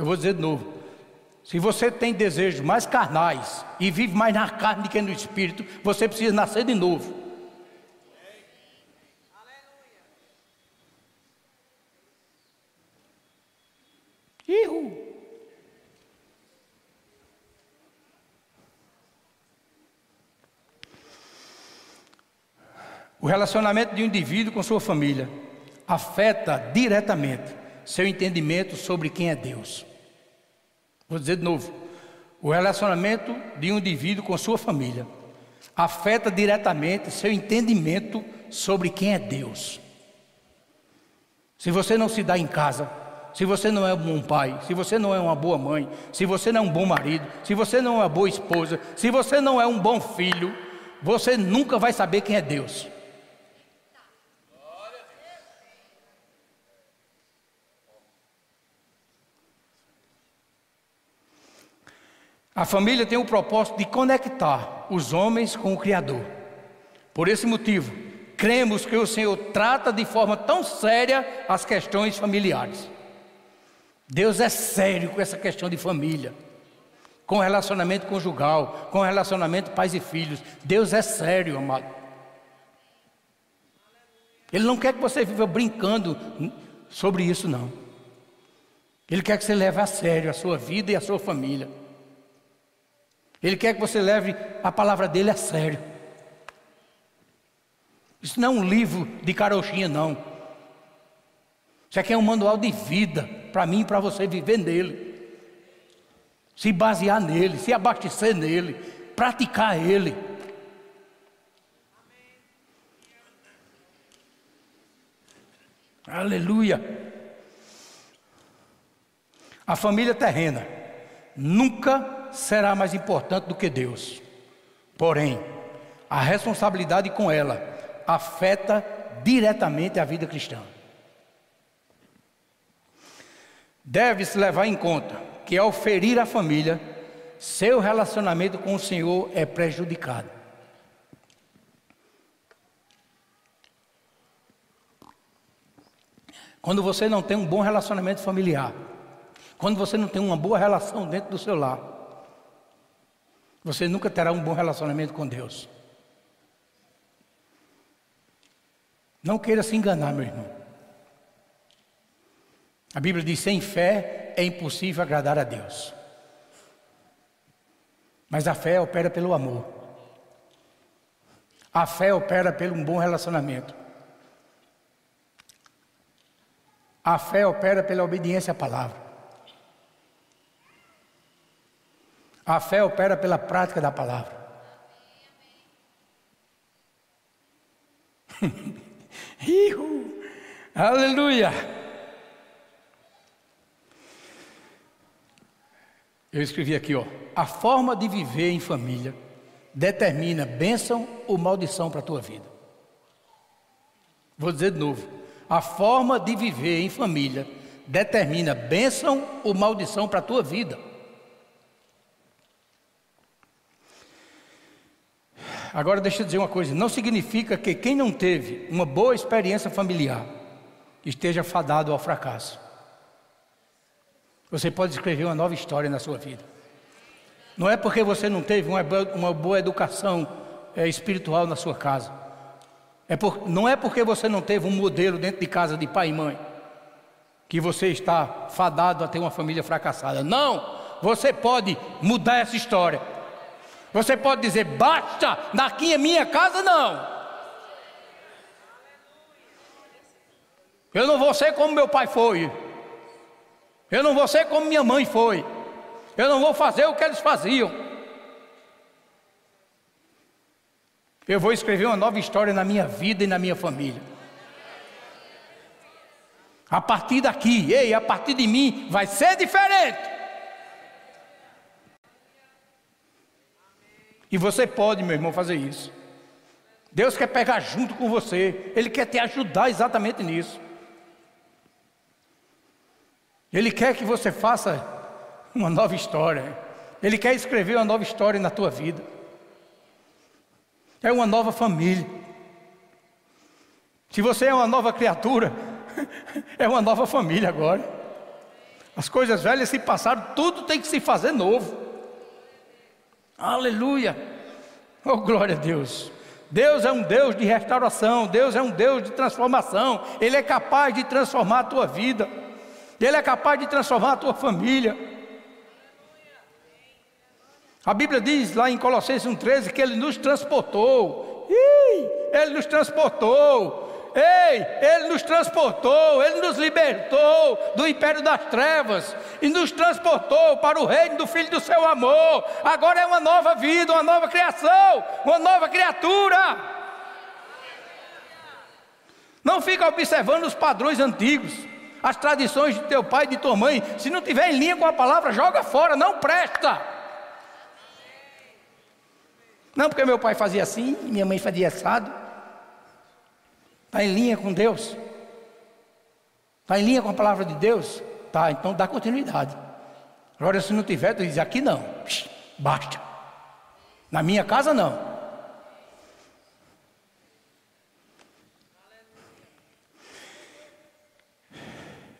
Speaker 1: Eu vou dizer de novo. Se você tem desejos mais carnais e vive mais na carne do que no espírito, você precisa nascer de novo. Ihu. O relacionamento de um indivíduo com sua família afeta diretamente seu entendimento sobre quem é Deus. Vou dizer de novo: o relacionamento de um indivíduo com sua família afeta diretamente seu entendimento sobre quem é Deus. Se você não se dá em casa, se você não é um bom pai, se você não é uma boa mãe, se você não é um bom marido, se você não é uma boa esposa, se você não é um bom filho, você nunca vai saber quem é Deus. A família tem o propósito de conectar os homens com o Criador. Por esse motivo, cremos que o Senhor trata de forma tão séria as questões familiares. Deus é sério com essa questão de família, com relacionamento conjugal, com relacionamento pais e filhos. Deus é sério, amado. Ele não quer que você viva brincando sobre isso, não. Ele quer que você leve a sério a sua vida e a sua família. Ele quer que você leve a palavra dele a sério. Isso não é um livro de carochinha, não. Isso aqui é um manual de vida para mim e para você viver nele. Se basear nele, se abastecer nele, praticar ele. Aleluia. A família terrena nunca será mais importante do que Deus. Porém, a responsabilidade com ela afeta diretamente a vida cristã. Deve-se levar em conta que ao ferir a família, seu relacionamento com o Senhor é prejudicado. Quando você não tem um bom relacionamento familiar, quando você não tem uma boa relação dentro do seu lar, você nunca terá um bom relacionamento com Deus. Não queira se enganar, meu irmão. A Bíblia diz: sem fé é impossível agradar a Deus. Mas a fé opera pelo amor. A fé opera pelo um bom relacionamento. A fé opera pela obediência à palavra. A fé opera pela prática da palavra. Aleluia! Eu escrevi aqui, ó. A forma de viver em família determina bênção ou maldição para a tua vida. Vou dizer de novo. A forma de viver em família determina bênção ou maldição para a tua vida. Agora deixa eu dizer uma coisa: não significa que quem não teve uma boa experiência familiar esteja fadado ao fracasso. Você pode escrever uma nova história na sua vida. Não é porque você não teve uma, uma boa educação é, espiritual na sua casa. É por, não é porque você não teve um modelo dentro de casa de pai e mãe que você está fadado a ter uma família fracassada. Não! Você pode mudar essa história. Você pode dizer, basta, daqui é minha casa, não. Eu não vou ser como meu pai foi. Eu não vou ser como minha mãe foi. Eu não vou fazer o que eles faziam. Eu vou escrever uma nova história na minha vida e na minha família. A partir daqui, ei, a partir de mim, vai ser diferente. E você pode, meu irmão, fazer isso. Deus quer pegar junto com você, Ele quer te ajudar exatamente nisso. Ele quer que você faça uma nova história. Ele quer escrever uma nova história na tua vida. É uma nova família. Se você é uma nova criatura, é uma nova família agora. As coisas velhas se passaram, tudo tem que se fazer novo. Aleluia. Oh, glória a Deus. Deus é um Deus de restauração, Deus é um Deus de transformação. Ele é capaz de transformar a tua vida. Ele é capaz de transformar a tua família. A Bíblia diz lá em Colossenses 1,13 que Ele nos transportou. Ih, Ele nos transportou. Ei, Ele nos transportou, Ele nos libertou do império das trevas e nos transportou para o reino do Filho do seu amor. Agora é uma nova vida, uma nova criação, uma nova criatura. Não fica observando os padrões antigos, as tradições de teu pai e de tua mãe. Se não tiver em linha com a palavra, joga fora, não presta. Não porque meu pai fazia assim, minha mãe fazia assado. Está em linha com Deus? Está em linha com a palavra de Deus? Tá, então dá continuidade. Agora, se não tiver, tu diz: aqui não, basta. Na minha casa, não.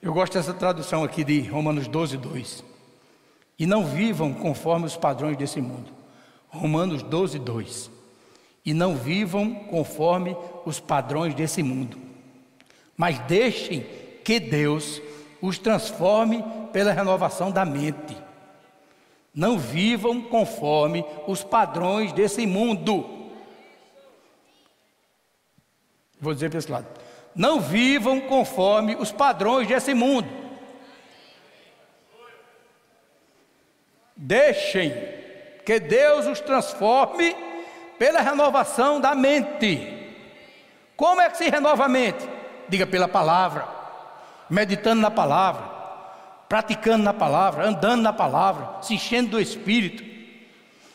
Speaker 1: Eu gosto dessa tradução aqui de Romanos 12, 2. E não vivam conforme os padrões desse mundo. Romanos 12, 2 e não vivam conforme os padrões desse mundo, mas deixem que Deus os transforme pela renovação da mente. Não vivam conforme os padrões desse mundo. Vou dizer para esse lado. Não vivam conforme os padrões desse mundo. Deixem que Deus os transforme pela renovação da mente. Como é que se renova a mente? Diga pela palavra, meditando na palavra, praticando na palavra, andando na palavra, se enchendo do Espírito,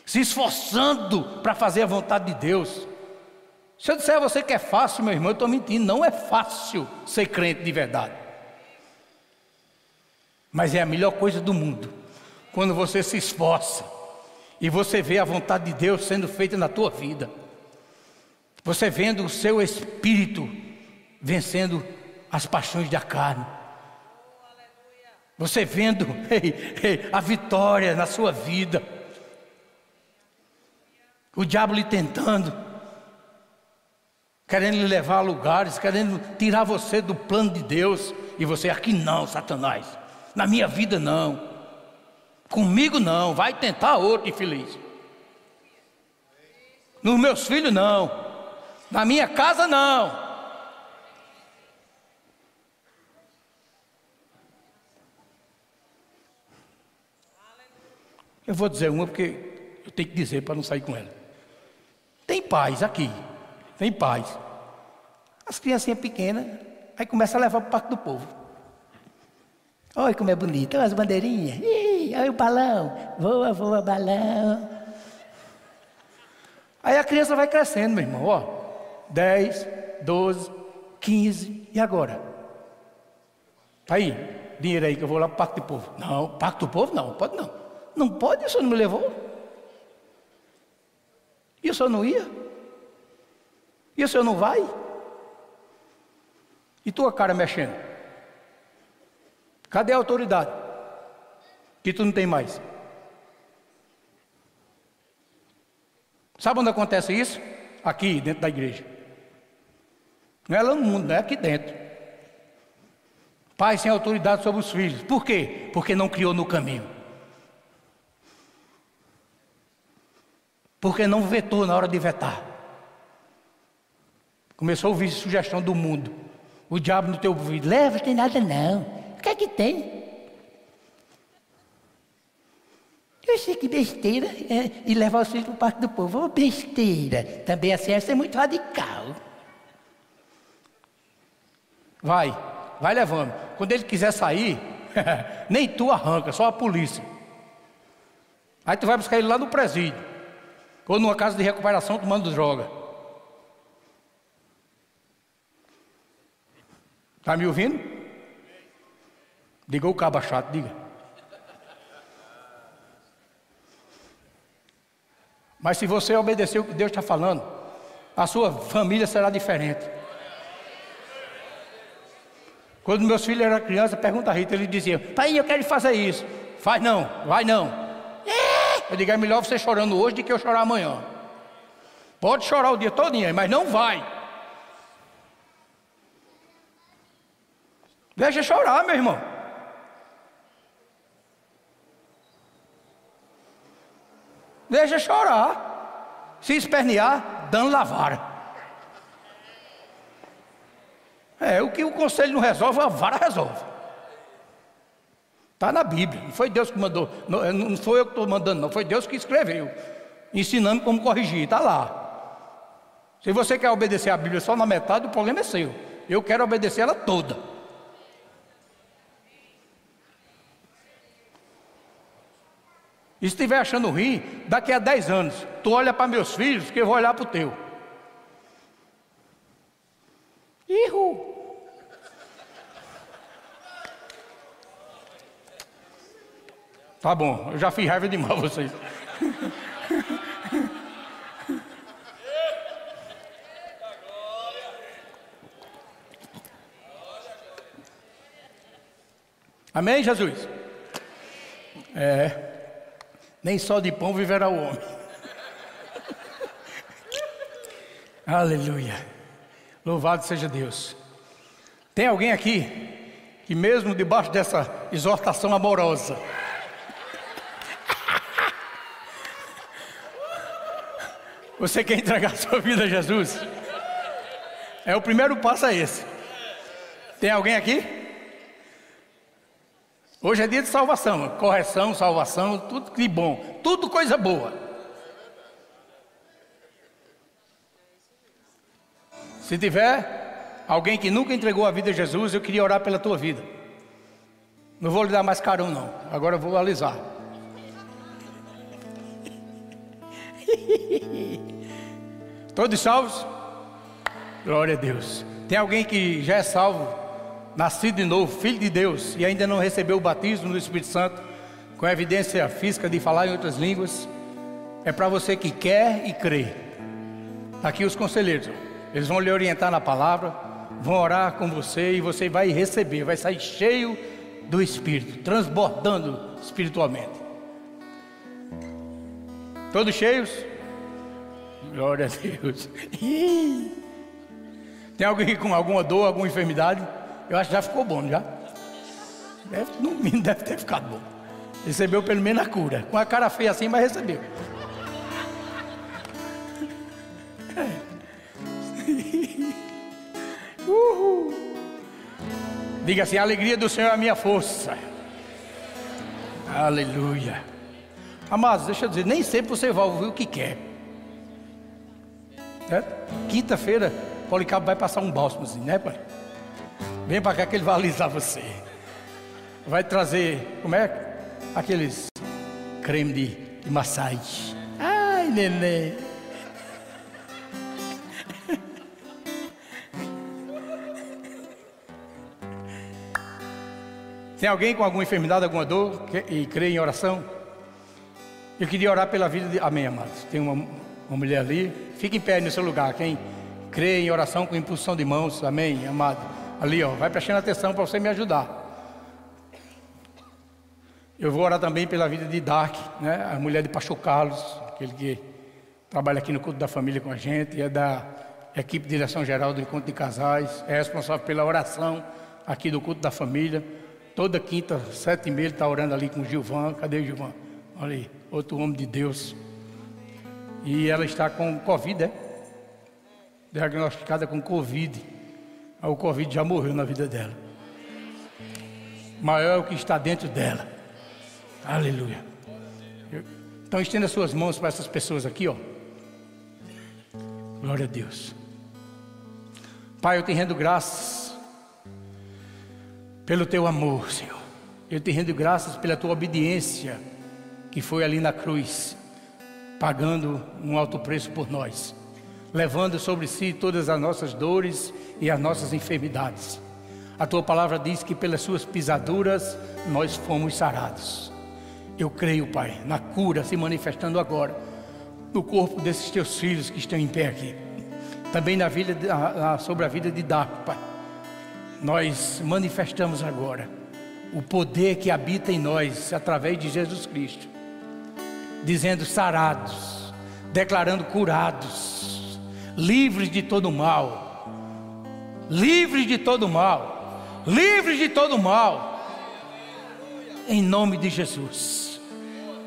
Speaker 1: se esforçando para fazer a vontade de Deus. Se eu disser a você que é fácil, meu irmão, eu estou mentindo. Não é fácil ser crente de verdade. Mas é a melhor coisa do mundo. Quando você se esforça, e você vê a vontade de Deus sendo feita na tua vida. Você vendo o seu espírito vencendo as paixões da carne. Você vendo ei, ei, a vitória na sua vida. O diabo lhe tentando, querendo lhe levar a lugares, querendo tirar você do plano de Deus. E você aqui não, Satanás. Na minha vida não. Comigo não, vai tentar outro infeliz. Nos meus filhos não. Na minha casa não. Eu vou dizer uma porque eu tenho que dizer para não sair com ela. Tem paz aqui, tem paz. As criancinhas pequenas, aí começa a levar para o parque do povo. Olha como é bonito, olha as bandeirinhas. Ih, olha o balão. Voa, voa, balão. Aí a criança vai crescendo, meu irmão. Ó, 10, 12, 15. E agora? Aí, dinheiro aí que eu vou lá para Pacto do Povo. Não, Pacto do Povo não, pode não. Não pode, o senhor não me levou. E o senhor não ia? E o senhor não vai? E tua cara mexendo? Cadê a autoridade? Que tu não tem mais. Sabe onde acontece isso? Aqui, dentro da igreja. Não é lá no mundo, não é aqui dentro. Pai sem autoridade sobre os filhos. Por quê? Porque não criou no caminho. Porque não vetou na hora de vetar. Começou a ouvir sugestão do mundo. O diabo no teu ouvido, leva, tem nada não que é que tem? Eu sei que besteira é, e levar os filhos para o parque do povo. Oh, besteira. Também a ciência é muito radical. Vai, vai levando. Quando ele quiser sair, nem tu arranca, só a polícia. Aí tu vai buscar ele lá no presídio. Ou numa casa de recuperação tomando droga. Está me ouvindo? Diga o cabo chato, diga. Mas se você obedecer o que Deus está falando, a sua família será diferente. Quando meus filhos eram crianças, pergunta a Rita, ele dizia: Pai, eu quero fazer isso. Faz não, vai não. É. Eu digo: é melhor você chorando hoje do que eu chorar amanhã. Pode chorar o dia todo, mas não vai. Deixa chorar, meu irmão. Deixa chorar. Se espernear, dando lavara. É, o que o conselho não resolve, a vara resolve. Está na Bíblia. Não foi Deus que mandou. Não, não foi eu que estou mandando, não. Foi Deus que escreveu. Ensinando como corrigir. Está lá. Se você quer obedecer a Bíblia só na metade, o problema é seu. Eu quero obedecer ela toda. E se estiver achando ruim, daqui a 10 anos, tu olha para meus filhos, que eu vou olhar para o teu. Ihu! Tá bom, eu já fiz raiva demais vocês. Amém, Jesus? É. Nem só de pão viverá o homem. Aleluia. Louvado seja Deus. Tem alguém aqui que, mesmo debaixo dessa exortação amorosa, você quer entregar sua vida a Jesus? É o primeiro passo é esse. Tem alguém aqui? Hoje é dia de salvação, correção, salvação, tudo de bom, tudo coisa boa. Se tiver alguém que nunca entregou a vida a Jesus, eu queria orar pela tua vida. Não vou lhe dar mais carão, não. Agora eu vou alisar. Todos salvos? Glória a Deus. Tem alguém que já é salvo? nascido de novo, filho de Deus, e ainda não recebeu o batismo do Espírito Santo, com evidência física de falar em outras línguas, é para você que quer e crê. Tá aqui os conselheiros, eles vão lhe orientar na palavra, vão orar com você e você vai receber, vai sair cheio do Espírito, transbordando espiritualmente. Todos cheios? Glória a Deus. Tem alguém com alguma dor, alguma enfermidade? Eu acho que já ficou bom, já. Deve, no mínimo deve ter ficado bom. Recebeu pelo menos a cura. Com a cara feia assim, mas recebeu. Uhul. Diga assim: a alegria do Senhor é a minha força. Aleluia. Amados, deixa eu dizer, nem sempre você vai ouvir o que quer. É? Quinta-feira, Policabo vai passar um bálsamo assim, né, pai? Vem para cá que ele vai alisar você. Vai trazer, como é? Aqueles creme de, de massagem. Ai, neném. Tem alguém com alguma enfermidade, alguma dor e crê em oração? Eu queria orar pela vida de. Amém, amados. Tem uma, uma mulher ali. Fique em pé no seu lugar. Quem crê em oração com impulsão de mãos. Amém, amado. Ali, ó, vai prestando atenção para você me ajudar. Eu vou orar também pela vida de Dark, né? A mulher de Pastor Carlos, aquele que trabalha aqui no culto da família com a gente, é da equipe de direção geral do encontro de casais, é responsável pela oração aqui do culto da família. Toda quinta, sete e meia, ele está orando ali com o Gilvan. Cadê o Gilvan? Olha aí, outro homem de Deus. E ela está com Covid, é? Diagnosticada com Covid. O Covid já morreu na vida dela. Maior é o que está dentro dela. Aleluia. Então estenda suas mãos para essas pessoas aqui, ó. Glória a Deus. Pai, eu te rendo graças pelo teu amor, Senhor. Eu te rendo graças pela tua obediência que foi ali na cruz, pagando um alto preço por nós levando sobre si todas as nossas dores e as nossas enfermidades. A tua palavra diz que pelas suas pisaduras nós fomos sarados. Eu creio, Pai, na cura se manifestando agora no corpo desses teus filhos que estão em pé aqui. Também na vida, sobre a vida de Daco, Pai. Nós manifestamos agora o poder que habita em nós através de Jesus Cristo, dizendo sarados, declarando curados, livres de todo mal, livres de todo mal, livres de todo mal, em nome de Jesus,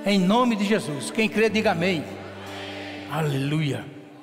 Speaker 1: em nome de Jesus. Quem crê, diga amém. Aleluia.